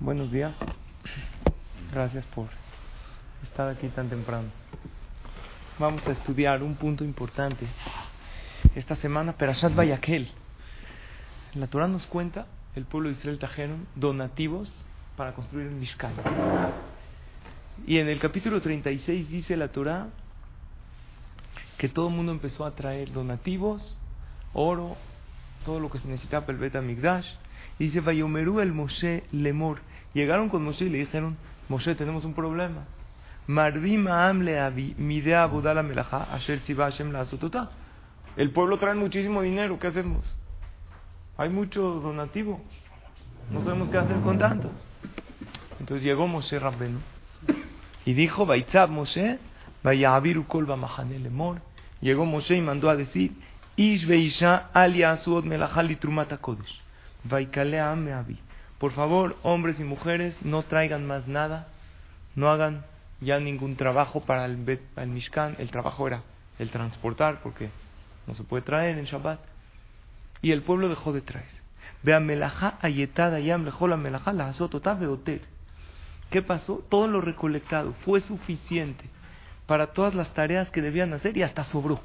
Buenos días. Gracias por estar aquí tan temprano. Vamos a estudiar un punto importante esta semana, Perashat Vayakel. La Torah nos cuenta, el pueblo de Israel trajeron donativos para construir el Mishkan. Y en el capítulo 36 dice la Torah que todo el mundo empezó a traer donativos, oro, todo lo que se necesitaba para el Bet Amigdash. Y dice, Vayomeru el Moshe Lemor. Llegaron con Moshe y le dijeron, Moshe, tenemos un problema. El pueblo trae muchísimo dinero, ¿qué hacemos? Hay mucho donativo. No sabemos qué hacer con tanto. Entonces llegó Moshe Rabbenu y dijo, Baitzab Moshe, Kolba Mahane Lemor. Llegó Moshe y mandó a decir, Ish Veisha Alia Asuot Melahali Trumata Kodesh. Por favor, hombres y mujeres, no traigan más nada, no hagan ya ningún trabajo para el, el Mishkan. El trabajo era el transportar, porque no se puede traer en Shabbat. Y el pueblo dejó de traer. ¿Qué pasó? Todo lo recolectado fue suficiente para todas las tareas que debían hacer y hasta sobró.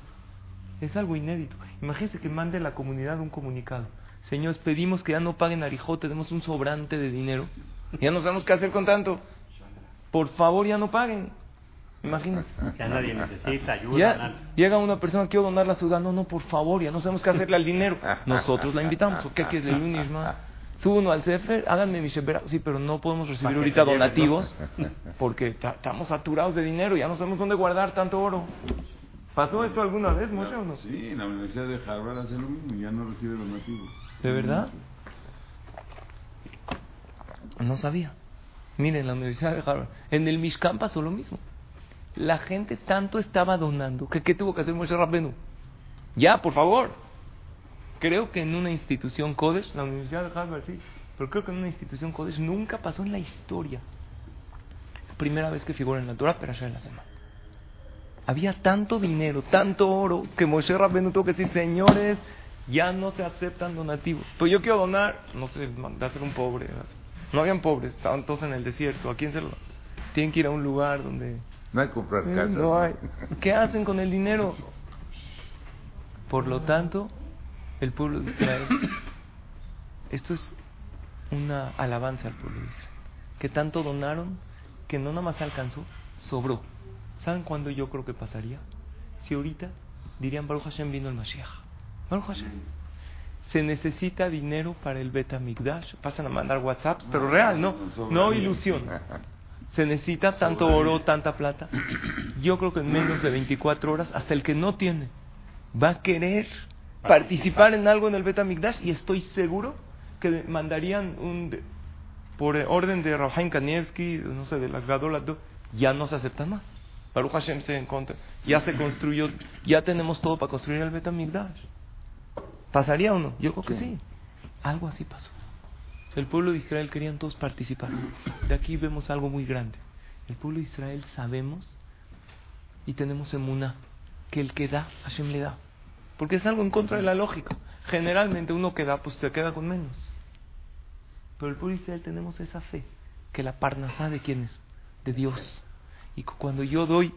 Es algo inédito. Imagínense que mande la comunidad un comunicado. Señores, pedimos que ya no paguen Arijó, tenemos un sobrante de dinero. Ya no sabemos qué hacer con tanto. Por favor, ya no paguen. Imagínense. Ya nadie necesita ayuda. Ya llega una persona, quiero donar la ciudad. No, no, por favor, ya no sabemos qué hacerle al dinero. Nosotros la invitamos. ¿O qué quieres de Lunishma? Sube uno al Sefer, háganme mi Shebera. Sí, pero no podemos recibir ahorita donativos ¿no? porque ta- estamos saturados de dinero. Ya no sabemos dónde guardar tanto oro. ¿Pasó esto alguna vez, Moshe, o no? Sí, en la Universidad de Harvard hace lo mismo, ya no recibe donativos. ¿De verdad? No sabía. Miren, en la Universidad de Harvard, en el Mishkan pasó lo mismo. La gente tanto estaba donando que ¿qué tuvo que hacer Moshe Rabbenu? Ya, por favor. Creo que en una institución Kodesh, la Universidad de Harvard sí, pero creo que en una institución Kodesh nunca pasó en la historia. Primera vez que figura en la Torah, pero allá en la semana. Había tanto dinero, tanto oro, que Moshe Rabbenu tuvo que decir, señores, ya no se aceptan donativos. Pues yo quiero donar, no sé, dárselo a un pobre. No habían pobres, estaban todos en el desierto. ¿A quién se lo...? Tienen que ir a un lugar donde... No hay que comprar Eh, casas. No hay. ¿Qué hacen con el dinero? Por lo tanto, el pueblo de Israel, esto es una alabanza al pueblo de Israel, que tanto donaron que no nada más alcanzó, sobró. ¿Saben cuándo yo creo que pasaría? Si ahorita dirían Baruch Hashem vino el Mashiach. Baruch Hashem. Se necesita dinero para el Beta Migdash. Pasan a mandar WhatsApp, pero real, no, no ilusión. Se necesita tanto oro, tanta plata. Yo creo que en menos de 24 horas, hasta el que no tiene, va a querer participar en algo en el Beta Migdash y estoy seguro que mandarían un por orden de Rafaim Kanievski, no sé, de la Gadol Ado, ya no se aceptan más. Baruch Hashem se encontra, ya se construyó, ya tenemos todo para construir el Beta Migdash. ¿Pasaría o no? Yo creo que sí. Algo así pasó. El pueblo de Israel querían todos participar. De aquí vemos algo muy grande. El pueblo de Israel sabemos y tenemos emuná que el que da, Hashem le da. Porque es algo en contra de la lógica. Generalmente uno que da, pues se queda con menos. Pero el pueblo de Israel tenemos esa fe, que la parnasá de quién es? De Dios. Y cu- cuando yo doy,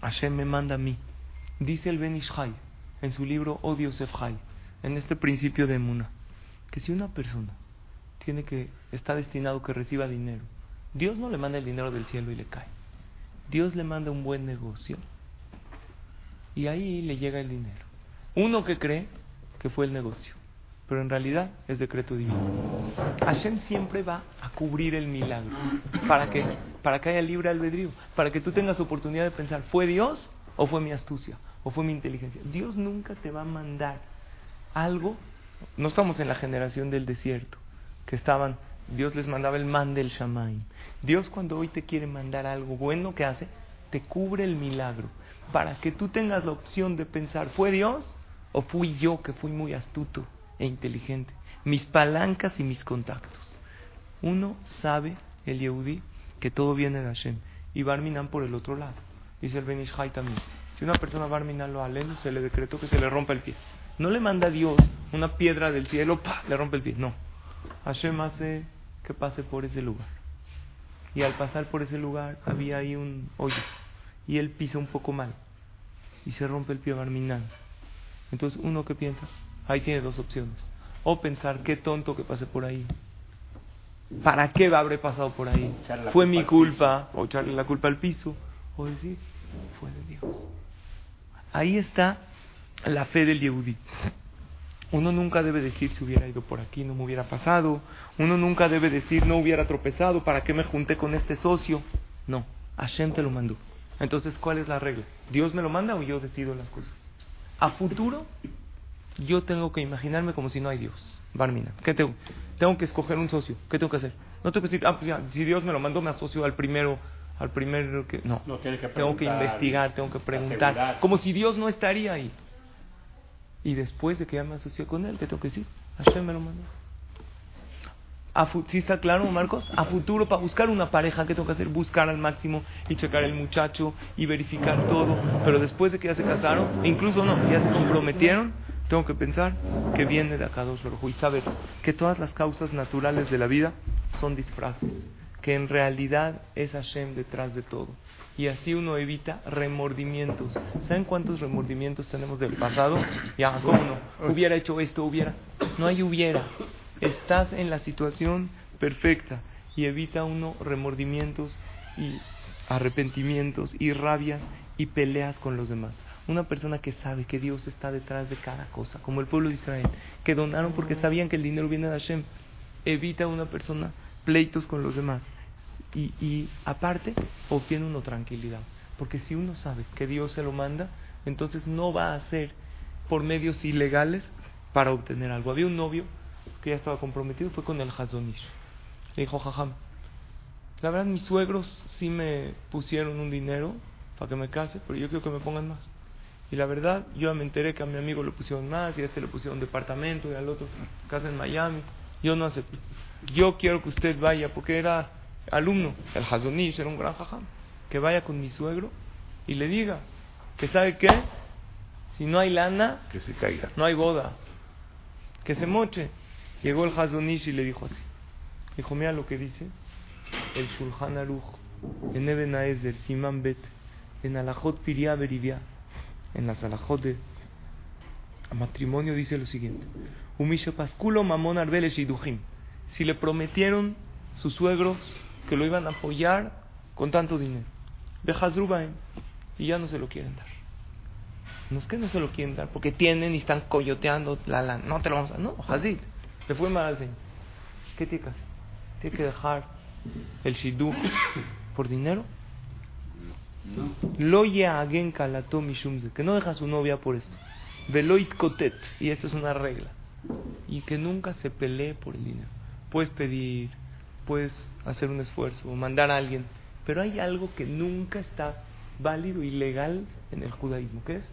Hashem me manda a mí. Dice el Ben Ishai en su libro O Dios Efjai, en este principio de Emuna, que si una persona tiene que está destinado que reciba dinero, Dios no le manda el dinero del cielo y le cae. Dios le manda un buen negocio y ahí le llega el dinero. Uno que cree que fue el negocio, pero en realidad es decreto divino. Hashem siempre va a cubrir el milagro. ¿Para qué? Para que haya libre albedrío, para que tú tengas oportunidad de pensar, ¿fue Dios o fue mi astucia o fue mi inteligencia? Dios nunca te va a mandar algo. No estamos en la generación del desierto, que estaban, Dios les mandaba el man del Shamaim. Dios cuando hoy te quiere mandar algo bueno, ¿qué hace? Te cubre el milagro. Para que tú tengas la opción de pensar, ¿fue Dios o fui yo que fui muy astuto e inteligente? Mis palancas y mis contactos. Uno sabe, el Yehudi, que todo viene de Hashem. Y Barminan por el otro lado. Dice el Benishai también. Si una persona Barminan lo aleno, se le decretó que se le rompa el pie. No le manda a Dios una piedra del cielo, ¡pa! le rompe el pie. No. Hashem hace que pase por ese lugar. Y al pasar por ese lugar había ahí un hoyo. Y él pisa un poco mal. Y se rompe el pie Barminan. Entonces, uno que piensa, ahí tiene dos opciones. O pensar, qué tonto que pase por ahí. ¿Para qué habré pasado por ahí? Fue mi culpa. O echarle la culpa al piso. O decir, fue de Dios. Ahí está la fe del Yehudi. Uno nunca debe decir si hubiera ido por aquí no me hubiera pasado. Uno nunca debe decir no hubiera tropezado, ¿para qué me junté con este socio? No, Hashem te lo mandó. Entonces, ¿cuál es la regla? ¿Dios me lo manda o yo decido las cosas? A futuro, yo tengo que imaginarme como si no hay Dios. Barmina, ¿qué tengo? Tengo que escoger un socio. ¿Qué tengo que hacer? No tengo que decir, ah, pues ya, si Dios me lo mandó, me asocio al primero, al primero que... No, No, tienes que tengo que investigar, tengo que preguntar. asegurar. Como si Dios no estaría ahí. Y después de que ya me asocié con él, ¿qué tengo que decir? Hashem me lo mandó. A ¿Sí está claro, Marcos? A futuro, para buscar una pareja, ¿qué tengo que hacer? Buscar al máximo y checar el muchacho y verificar todo. Pero después de que ya se casaron, e incluso no, ya se comprometieron, tengo que pensar que viene de acá dos y saber que todas las causas naturales de la vida son disfraces, que en realidad es Hashem detrás de todo. Y así uno evita remordimientos. ¿Saben cuántos remordimientos tenemos del pasado? Ya, ¿cómo no? Hubiera hecho esto, hubiera. No hay hubiera. Estás en la situación perfecta y evita uno remordimientos y arrepentimientos y rabias y peleas con los demás. Una persona que sabe que Dios está detrás de cada cosa, como el pueblo de Israel, que donaron porque sabían que el dinero viene de Hashem, evita una persona pleitos con los demás. Y, y aparte, obtiene uno tranquilidad. Porque si uno sabe que Dios se lo manda, entonces no va a hacer por medios ilegales para obtener algo. Había un novio que ya estaba comprometido, fue con el Hazonish. Le dijo, jajam, la verdad mis suegros sí me pusieron un dinero para que me case, pero yo quiero que me pongan más. Y la verdad, yo me enteré que a mi amigo le pusieron más, y a este le pusieron departamento, y al otro casa en Miami. Yo no acepté. Yo quiero que usted vaya, porque era alumno, el Hazonish era un gran jajam, que vaya con mi suegro y le diga que sabe qué, si no hay lana, Que se caiga. no hay boda, que se moche. Llegó el Hazonish y le dijo así. Dijo, mira lo que dice el Shulchan Aruch en Eben Haezer, Simán Bet, en Alajot Piria Berivia, en las Alajot de matrimonio dice lo siguiente. Umishe Pasculo Mamón Arbele Shidujim. Si le prometieron sus suegros que lo iban a apoyar con tanto dinero. De Hazrubaim. Y ya no se lo quieren dar. No es que no se lo quieren dar, porque tienen y están coyoteando la lana. No te lo vamos a. No, Hazid. Le fue mal al Señor. ¿Qué tiene que hacer? Tiene que dejar el shidduch por dinero. Lo yagen kalato mishumze. Que no deja a su novia por esto. Veloit kotet. Y esto es una regla. Y que nunca se pelee por el dinero. Puedes pedir, puedes hacer un esfuerzo, mandar a alguien. Pero hay algo que nunca está válido y legal en el judaísmo. ¿Qué es?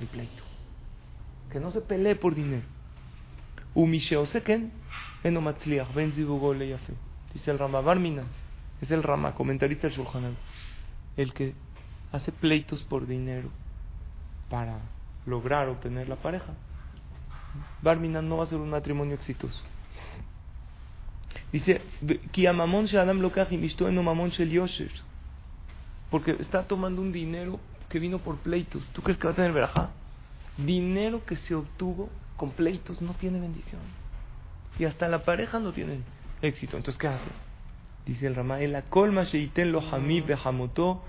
El pleito. Que no se pelee por dinero. Dice el Rama Barmina, es el Rama, comentarista del Shulchan el que hace pleitos por dinero para lograr obtener la pareja. Barmina no va a ser un matrimonio exitoso. Yosher". Porque está tomando un dinero que vino por pleitos. ¿Tú crees que va a tener verajá? Dinero que se obtuvo con pleitos no tiene bendición. Y hasta la pareja no tiene éxito. Entonces, ¿qué hace? Dice el Ramá, el colma sheiten lo hamib behamotó,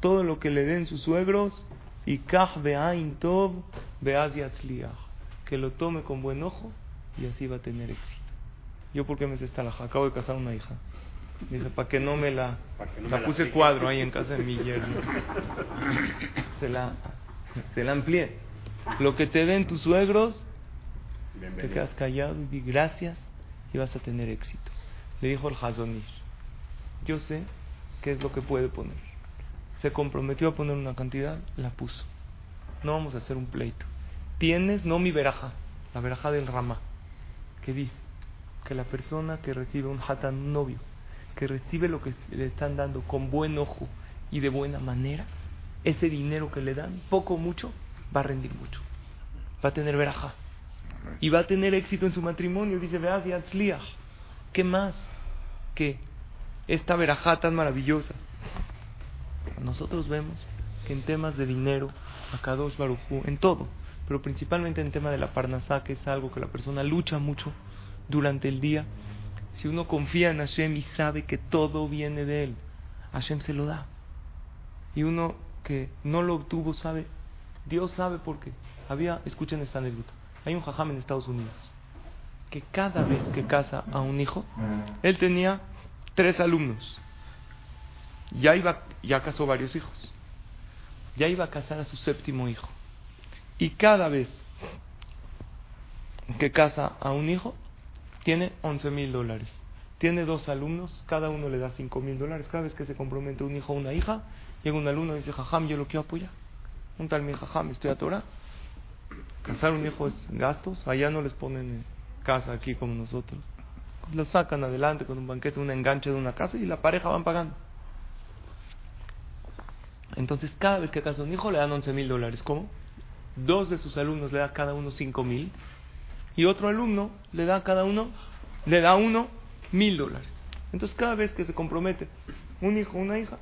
todo lo que le den sus suegros, y kach be'ain tov be'az. Que lo tome con buen ojo y así va a tener éxito. Yo, ¿por qué me sé esta laja? Acabo de casar una hija. Dije, para que no me la. No la me puse cuadro ahí en casa de mi yerno. se la, se la amplié. Lo que te den tus suegros, te quedas callado y di gracias y vas a tener éxito. Le dijo el Hazonish, yo sé qué es lo que puede poner. Se comprometió a poner una cantidad, la puso. No vamos a hacer un pleito. Tienes, no mi veraja, la veraja del Rama, que dice que la persona que recibe un hatan, novio, que recibe lo que le están dando con buen ojo y de buena manera, ese dinero que le dan, poco o mucho, va a rendir mucho. Va a tener veraja. Y va a tener éxito en su matrimonio. Dice, veas, ¿Qué más que esta verajá tan maravillosa? Nosotros vemos que en temas de dinero, acá dos Barujú, en todo, pero principalmente en tema de la parnasá, que es algo que la persona lucha mucho durante el día, si uno confía en Hashem y sabe que todo viene de él, Hashem se lo da. Y uno que no lo obtuvo sabe, Dios sabe por qué. Había, escuchen esta anécdota, hay un jajam en Estados Unidos que cada vez que casa a un hijo, él tenía tres alumnos. Ya iba, ya casó varios hijos. Ya iba a casar a su séptimo hijo. Y cada vez que casa a un hijo, tiene 11 mil dólares. Tiene dos alumnos, cada uno le da 5 mil dólares. Cada vez que se compromete un hijo o una hija, llega un alumno y dice, jajam, yo lo quiero apoyar. Un tal mi jajam, estoy a Torah. Casar un hijo es gastos, allá no les ponen casa aquí como nosotros. Lo sacan adelante con un banquete, un enganche de una casa y la pareja van pagando. Entonces, cada vez que casa un hijo le dan 11 mil dólares. ¿Cómo? Dos de sus alumnos le da cada uno 5 mil y otro alumno le da cada uno, le da uno mil dólares. Entonces, cada vez que se compromete un hijo una hija,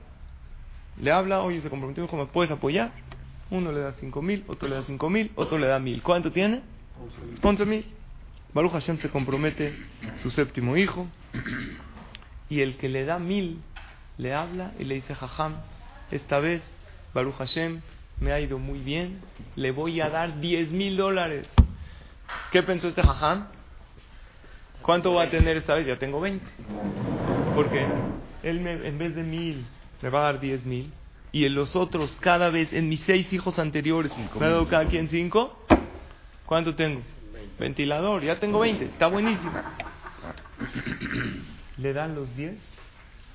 le habla, oye, se comprometió un hijo, ¿me puedes apoyar? Uno le da 5 mil, otro le da 5 mil, otro le da mil. ¿Cuánto tiene? 11 mil. Baruch Hashem se compromete su séptimo hijo y el que le da mil le habla y le dice, Jajam, esta vez Baruch Hashem me ha ido muy bien, le voy a dar 10 mil dólares. ¿Qué pensó este Jajam? ¿Cuánto va a tener esta vez? Ya tengo 20. Porque él me, en vez de mil me va a dar 10 mil y en los otros cada vez, en mis seis hijos anteriores, me ha dado cada quien cinco. ¿Cuánto tengo? Ventilador, ya tengo 20, está buenísimo. Le dan los 10,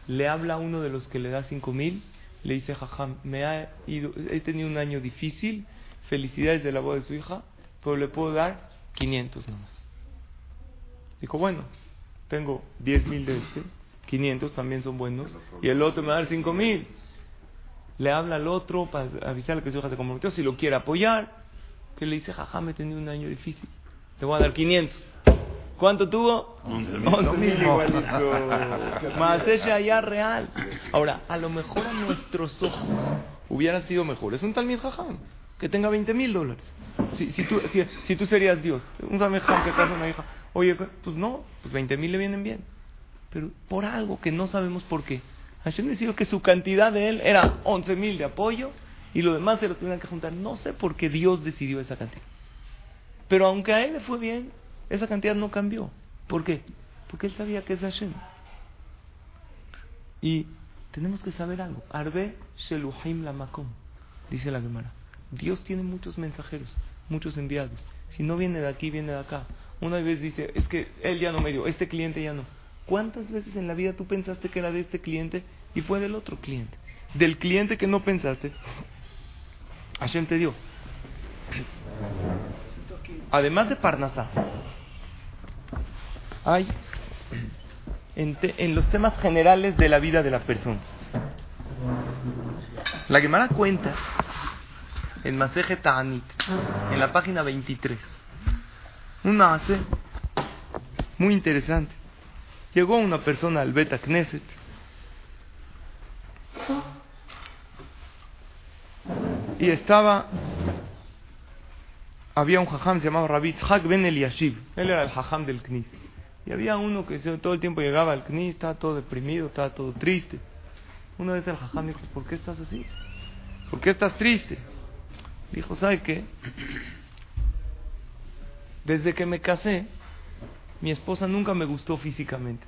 le habla a uno de los que le da 5 mil, le dice, jajam, me ha ido, he tenido un año difícil, felicidades de la voz de su hija, pero le puedo dar 500 nomás. Dijo, bueno, tengo 10 mil de este, 500 también son buenos, y el otro me va a dar 5 mil le habla al otro para avisarle que su hija se comprometió, si lo quiere apoyar, que le dice, jaja, me he tenido un año difícil, te voy a dar 500. ¿Cuánto tuvo? 11 mil igualito. Más ella ya real. Ahora, a lo mejor a nuestros ojos hubiera sido mejor. Es un tal jajam que tenga 20 mil dólares. Si, si, tú, si, tú serías Dios, un jajam que casa una hija, oye, pues no, pues 20 mil le vienen bien. Pero por algo que no sabemos por qué. Hashem decidió que su cantidad de él era 11 mil de apoyo y lo demás se lo tenían que juntar. No sé por qué Dios decidió esa cantidad. Pero aunque a él le fue bien, esa cantidad no cambió. ¿Por qué? Porque él sabía que es Hashem. Y tenemos que saber algo. Arbe Sheluhim Lamakom, dice la Gemara. Dios tiene muchos mensajeros, muchos enviados. Si no viene de aquí, viene de acá. Una vez dice, es que él ya no me dio, este cliente ya no. ¿Cuántas veces en la vida tú pensaste que era de este cliente y fue del otro cliente? Del cliente que no pensaste, Hashem te dio. Además de Parnasá, hay en, los temas generales de la vida de la persona. La Gemara cuenta en Maseje Ta'anit, en la página 23, un hace muy interesante. Llegó una persona al Beta Knesset y estaba había un jajam se llamaba Rabbi Hak Ben Eliashiv él era el jajam del Knis y había uno que todo el tiempo llegaba al Knis estaba todo deprimido estaba todo triste una vez el jajam dijo ¿por qué estás así? ¿por qué estás triste? Dijo ¿sabe qué? desde que me casé mi esposa nunca me gustó físicamente.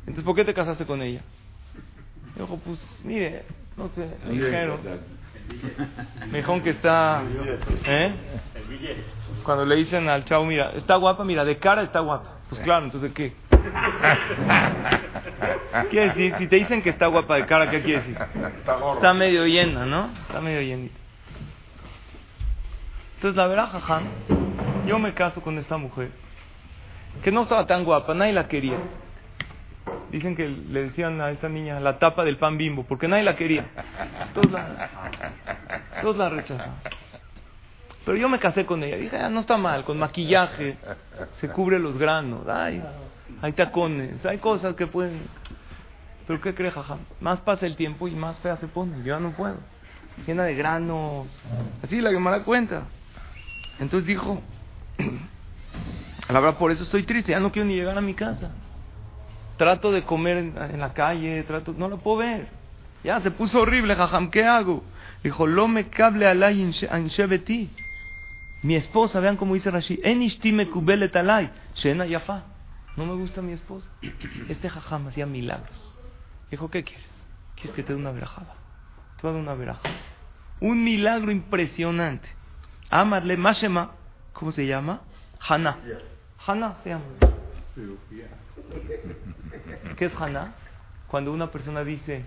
Entonces, ¿por qué te casaste con ella? Dijo, pues, mire, no sé, me dijeron, Me dijeron que está... ¿Eh? Cuando le dicen al chavo, mira, está guapa, mira, de cara está guapa. Pues claro, entonces ¿qué? Quiere decir, si te dicen que está guapa de cara, ¿qué quiere decir? Está medio llena, ¿no? Está medio llenita. Entonces la verdad, jajam, yo me caso con esta mujer, que no estaba tan guapa, nadie la quería. Dicen que le decían a esta niña la tapa del pan bimbo, porque nadie la quería. Todos la, todos la rechazaban. Pero yo me casé con ella. Dije, ah, no está mal, con maquillaje, se cubre los granos, hay, hay tacones, hay cosas que pueden... Pero ¿qué cree, jaja? Más pasa el tiempo y más fea se pone. Yo ya no puedo. Llena de granos. Así la que me da cuenta. Entonces dijo, la verdad por eso estoy triste, ya no quiero ni llegar a mi casa. Trato de comer en, la calle, trato, no lo puedo ver. Ya se puso horrible, jajam, ¿qué hago? Dijo, lo me cable alay shebeti. Mi esposa, vean cómo dice Rashi, en ishti me kubelet alay, shena yafa. No me gusta mi esposa. Este jajam hacía milagros. Dijo, ¿qué quieres? ¿Quieres que te dé una verajada? Te voy a dar una verajada. Un milagro impresionante. Amarle Mashema, ¿cómo se llama? Hana. Hana se llama. ¿Qué es Hana? Cuando una persona dice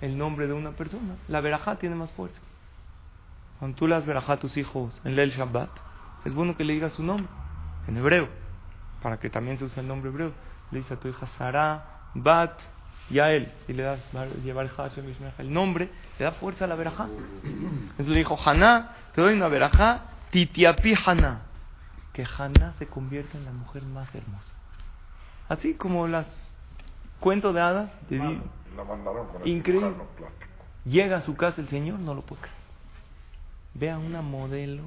el nombre de una persona, la verajá tiene más fuerza. Cuando tú le das verajá a tus hijos en el Shabbat, es bueno que le digas su nombre en hebreo, para que también se use el nombre hebreo. Le dices a tu hija Sara, Bat, Yael, y le das llevar el nombre, le da fuerza a la verajá. Entonces le dijo, Haná, te doy una verajá, Titiapi Haná, que Haná se convierta en la mujer más hermosa. Así como las cuentos de hadas, de La mandaron con Increíble. llega a su casa el Señor, no lo puede creer. Ve a una modelo,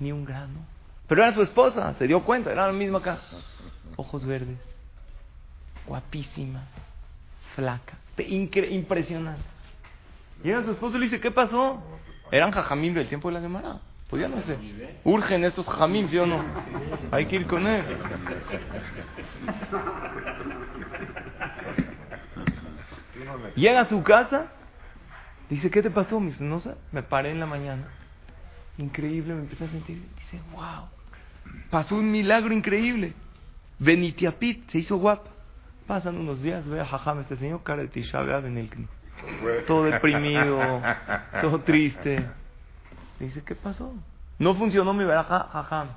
ni un grano. Pero era su esposa, se dio cuenta, era la misma acá. Ojos verdes, guapísima, flaca, impresionante. Llega su esposo y le dice, ¿qué pasó? Eran jajamim del tiempo de la Gemara. Pues ya no sé. Urgen estos jajamim, ¿sí o no? Hay que ir con él. Llega a su casa, dice, ¿qué te pasó? Me dice, no sé, me paré en la mañana. Increíble, me empecé a sentir. Dice, wow, pasó un milagro increíble. Benitiapit se hizo guapa. Pasan unos días, ve a Jajam, este señor, cara de Tisha en el. Todo deprimido, todo triste. Dice, ¿qué pasó? No funcionó mi veraja, Jajam.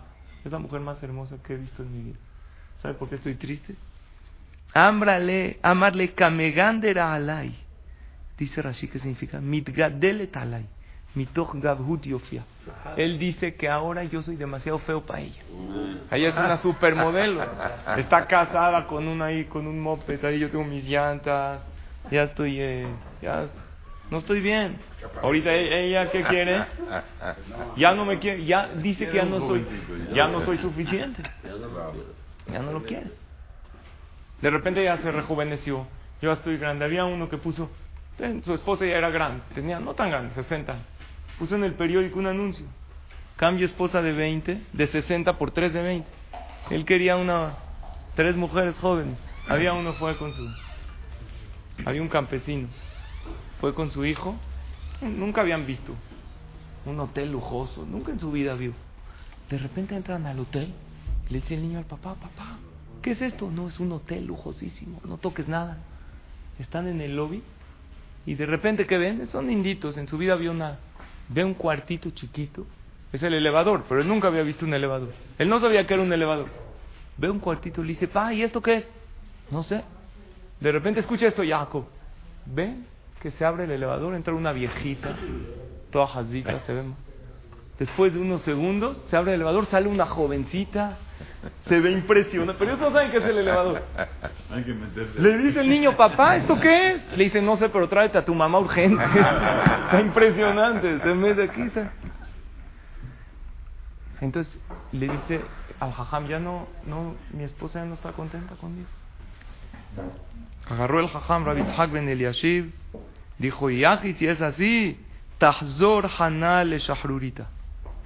Es la mujer más hermosa que he visto en mi vida. ¿Sabe por qué estoy triste? Ámbrale, amarle kamegandera alay. Dice Rashi que significa mitgadelet alay. Mitoch gabhut yofia. Él dice que ahora yo soy demasiado feo para ella. Ella es una supermodelo. Está casada con un ahí, con un moped ahí. Yo tengo mis llantas. Ya estoy, eh, ya no estoy bien. Ahorita e- ella qué quiere? Ya no me quiere. Ya dice que ya no soy, ya no soy suficiente. Ya no lo quiere. De repente ya se rejuveneció. Yo ya estoy grande. Había uno que puso, su esposa ya era grande, tenía no tan grande, 60. Puso en el periódico un anuncio. Cambio esposa de 20, de 60 por 3 de 20. Él quería una, tres mujeres jóvenes. Había uno fue con su, había un campesino, fue con su hijo. Nunca habían visto un hotel lujoso, nunca en su vida vio. De repente entran al hotel, le dice el niño al papá, papá, ¿qué es esto? No, es un hotel lujosísimo, no toques nada. Están en el lobby y de repente, ¿qué ven? Son inditos, en su vida vio una, ve un cuartito chiquito, es el elevador, pero él nunca había visto un elevador. Él no sabía que era un elevador. Ve un cuartito y le dice, pa, ¿y esto qué es? No sé. De repente escucha esto, Jacob. Ve que se abre el elevador, entra una viejita, toda jazita, se ve. Después de unos segundos, se abre el elevador, sale una jovencita, se ve impresionante. Pero ellos no saben qué es el elevador. Hay que meterse. Le dice el niño, papá, ¿esto qué es? Le dice, no sé, pero tráete a tu mamá urgente. Está impresionante, se mete aquí. se- Entonces le dice al jajam, ya no, no, mi esposa ya no está contenta conmigo. Agarró el jajam Rabbi Tzhak ben Eliashiv, dijo, Yaji, si es así, Tahzor Haná le Shahrurita.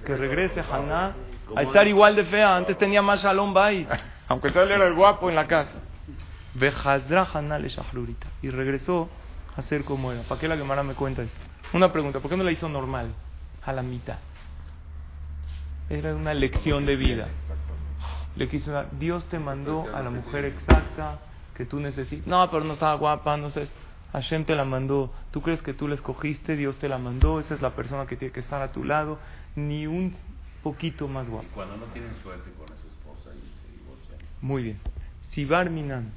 Que regrese Haná a estar igual de fea. Antes tenía más Shalom Bait, aunque él era el guapo en la casa. Vejazra Haná le Shahrurita. Y regresó hacer como era. ¿Para qué la Gemara me cuenta eso? Una pregunta, ¿por qué no la hizo normal? A la mitad. Era una lección de vida. Le quiso dar, Dios te mandó a la mujer exacta que tú necesitas. No, pero no estaba guapa, no sé. Hashem te la mandó. ¿Tú crees que tú la escogiste? Dios te la mandó. Esa es la persona que tiene que estar a tu lado. Ni un poquito más guapa. Y cuando no tienen suerte con esa esposa y se divorcian. Muy bien. Si Barminan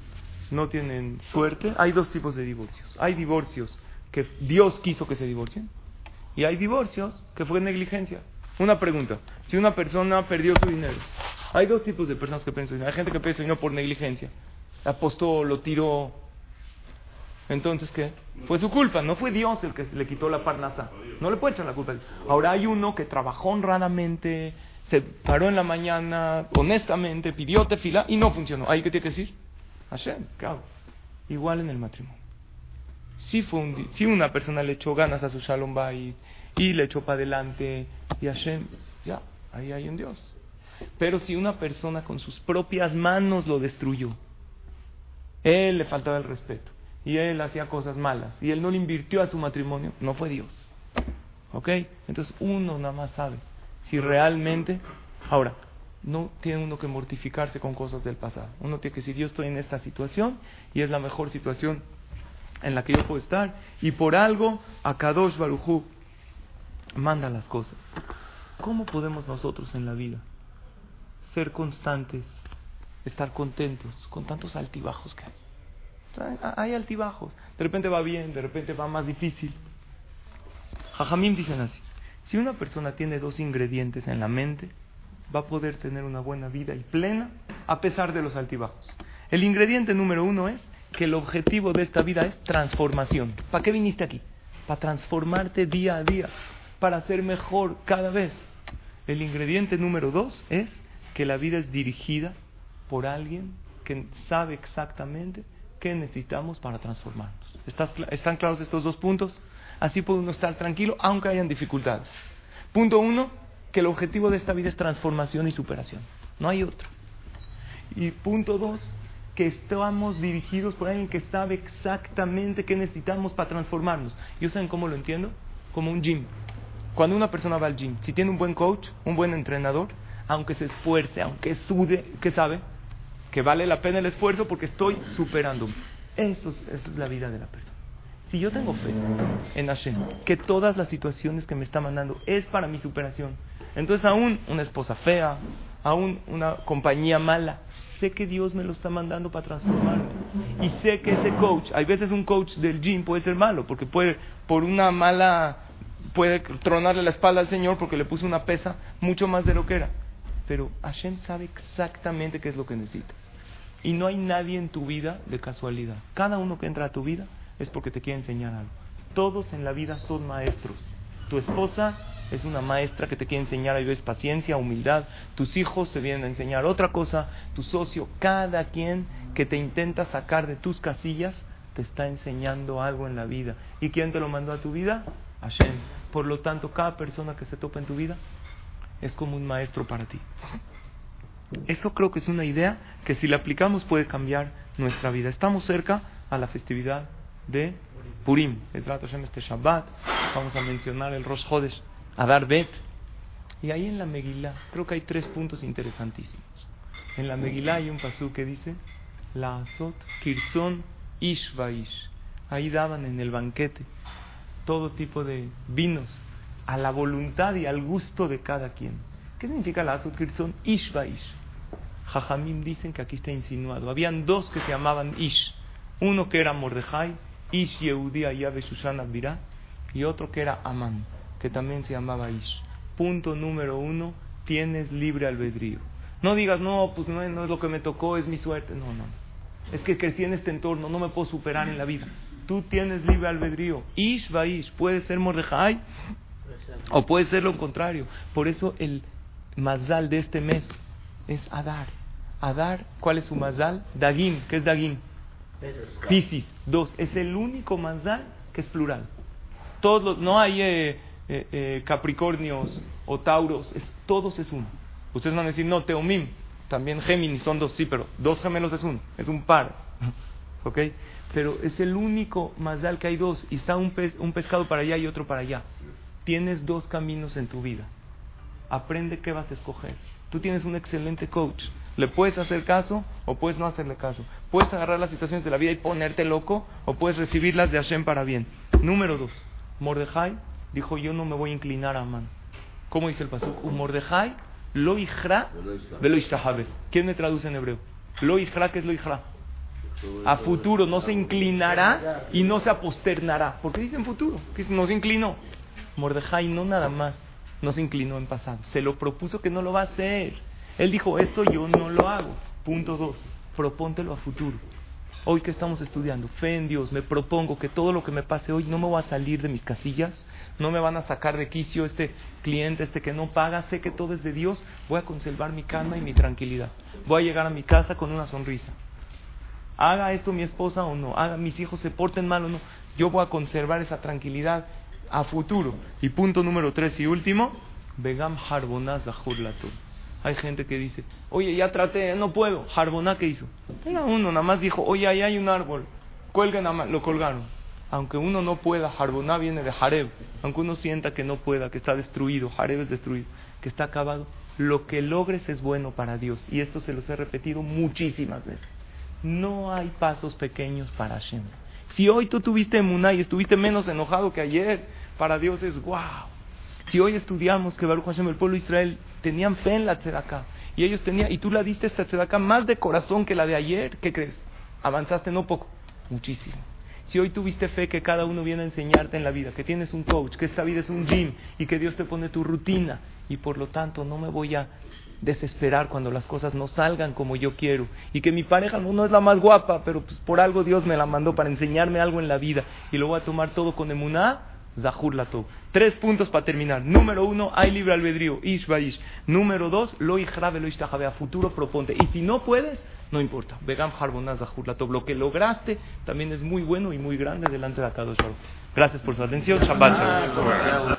no tienen suerte, hay dos tipos de divorcios. Hay divorcios que Dios quiso que se divorcien y hay divorcios que fue negligencia. Una pregunta, si una persona perdió su dinero, hay dos tipos de personas que piensan, hay gente que piensa dinero por negligencia, apostó, lo tiró, entonces ¿qué? Fue su culpa, no fue Dios el que le quitó la parnasa, no le puede echar la culpa. Ahora hay uno que trabajó honradamente, se paró en la mañana, honestamente, pidió tefila y no funcionó. ¿Ahí qué tiene que decir? Hashem, ¿qué? Igual en el matrimonio. Si, fue un, si una persona le echó ganas a su Shalom Bayit y le echó para adelante y Hashem, ya, ahí hay un Dios. Pero si una persona con sus propias manos lo destruyó, él le faltaba el respeto y él hacía cosas malas y él no le invirtió a su matrimonio, no fue Dios. ¿Ok? Entonces uno nada más sabe si realmente... Ahora, no tiene uno que mortificarse con cosas del pasado. Uno tiene que decir, yo estoy en esta situación y es la mejor situación en la que yo puedo estar. Y por algo, a Kadosh Barujú manda las cosas. ¿Cómo podemos nosotros en la vida ser constantes, estar contentos con tantos altibajos que hay? Hay altibajos. De repente va bien, de repente va más difícil. Jajamim dicen así. Si una persona tiene dos ingredientes en la mente, va a poder tener una buena vida y plena a pesar de los altibajos. El ingrediente número uno es que el objetivo de esta vida es transformación. ¿Para qué viniste aquí? Para transformarte día a día, para ser mejor cada vez. El ingrediente número dos es que la vida es dirigida por alguien que sabe exactamente qué necesitamos para transformarnos. ¿Están claros estos dos puntos? Así puede uno estar tranquilo aunque hayan dificultades. Punto uno, que el objetivo de esta vida es transformación y superación. No hay otro. Y punto dos, que estamos dirigidos por alguien que sabe exactamente qué necesitamos para transformarnos. ¿Y saben cómo lo entiendo? Como un gym. Cuando una persona va al gym, si tiene un buen coach, un buen entrenador, aunque se esfuerce, aunque sude, ¿qué sabe? Que vale la pena el esfuerzo porque estoy superándome. Eso es, eso es la vida de la persona. Si yo tengo fe en Hashem, que todas las situaciones que me está mandando es para mi superación, entonces aún una esposa fea, aún una compañía mala, sé que Dios me lo está mandando para transformarme. Y sé que ese coach, hay veces un coach del gym puede ser malo, porque puede, por una mala, puede tronarle la espalda al Señor porque le puso una pesa mucho más de lo que era. Pero Hashem sabe exactamente qué es lo que necesitas. Y no hay nadie en tu vida de casualidad. Cada uno que entra a tu vida es porque te quiere enseñar algo. Todos en la vida son maestros. Tu esposa es una maestra que te quiere enseñar a vivir paciencia, humildad. Tus hijos te vienen a enseñar otra cosa. Tu socio, cada quien que te intenta sacar de tus casillas, te está enseñando algo en la vida. ¿Y quién te lo mandó a tu vida? Hashem. Por lo tanto, cada persona que se topa en tu vida es como un maestro para ti. Eso creo que es una idea que si la aplicamos puede cambiar nuestra vida. Estamos cerca a la festividad de Purim. este Shabbat. Vamos a mencionar el Rosh Hodesh, Adar Bet. Y ahí en la Megilá, creo que hay tres puntos interesantísimos. En la Megilá hay un pasú que dice, La Azot Kirzon Ishvaish. Ahí daban en el banquete todo tipo de vinos a la voluntad y al gusto de cada quien. ¿Qué significa la Azot Kirzon Ishvaish? Jajamim dicen que aquí está insinuado. Habían dos que se llamaban Ish. Uno que era Mordejai Ish Yehudia Yabe Susana Birá, y otro que era Amán, que también se llamaba Ish. Punto número uno, tienes libre albedrío. No digas, no, pues no, es lo que me tocó, es mi suerte. No, no. Es que crecí en este entorno, no me puedo superar en la vida. Tú tienes libre albedrío. Ish va Ish, puede ser Mordejai o puede ser lo contrario. Por eso el mazal de este mes es Adar. Adar, ¿cuál es su mazal? Dagim, ¿qué es Dagim? Piscis, dos. Es el único manzal que es plural. Todos no hay eh, eh, eh, Capricornios o Tauros, es, todos es uno. Ustedes van a decir, no, Teomim, también Géminis son dos, sí, pero dos gemelos es uno, es un par. ¿Ok? Pero es el único Mazdal que hay dos. Y está un, pez, un pescado para allá y otro para allá. Tienes dos caminos en tu vida. Aprende qué vas a escoger. Tú tienes un excelente coach. Le puedes hacer caso o puedes no hacerle caso. Puedes agarrar las situaciones de la vida y ponerte loco o puedes recibirlas de Hashem para bien. Número dos. Mordejai dijo yo no me voy a inclinar a Amán. ¿Cómo dice el pasuk? Mordejai lo ijra velo. ¿Quién me traduce en hebreo? Lo ijra, ¿qué es lo ijra? A futuro no se inclinará y no se aposternará. ¿Por qué dicen futuro? Que no se inclinó. Mordejai no nada más no se inclinó en pasado. Se lo propuso que no lo va a hacer. Él dijo, esto yo no lo hago. Punto dos, propóntelo a futuro. Hoy que estamos estudiando, fe en Dios, me propongo que todo lo que me pase hoy no me va a salir de mis casillas, no me van a sacar de quicio este cliente, este que no paga, sé que todo es de Dios, voy a conservar mi calma y mi tranquilidad. Voy a llegar a mi casa con una sonrisa. Haga esto mi esposa o no, haga mis hijos se porten mal o no, yo voy a conservar esa tranquilidad a futuro. Y punto número tres y último, Begam Hay gente que dice, oye, ya traté, no puedo. Harboná, ¿qué hizo? Era uno, nada más dijo, oye, ahí hay un árbol, cuelguen, nada más, lo colgaron. Aunque uno no pueda, Harboná viene de Jareb. Aunque uno sienta que no pueda, que está destruido, Jareb es destruido, que está acabado, lo que logres es bueno para Dios. Y esto se los he repetido muchísimas veces. No hay pasos pequeños para Hashem. Si hoy tú tuviste emuná y estuviste menos enojado que ayer, para Dios es wow. Si hoy estudiamos que Baruch Hashem, el pueblo de Israel, tenían fe en la tzedakah, y ellos tenían, y tú la diste esta tzedakah más de corazón que la de ayer, ¿qué crees? Avanzaste no poco, muchísimo. Si hoy tuviste fe que cada uno viene a enseñarte en la vida, que tienes un coach, que esta vida es un gym y que Dios te pone tu rutina y por lo tanto no me voy a desesperar cuando las cosas no salgan como yo quiero y que mi pareja no, es la más guapa, pero pues por algo Dios me la mandó para enseñarme algo en la vida y lo voy a tomar todo con emuná, Zahur Lato. Tres puntos para terminar. Número uno, hay libre albedrío, Ish Baish. Número dos, lo Ijrabe, lo Ishtahabe, a futuro proponte. Y si no puedes, no importa. Vegam Harbonaz Zahur Lato. Lo que lograste también es muy bueno y muy grande delante de Akadosh Gracias por su atención. Shabbat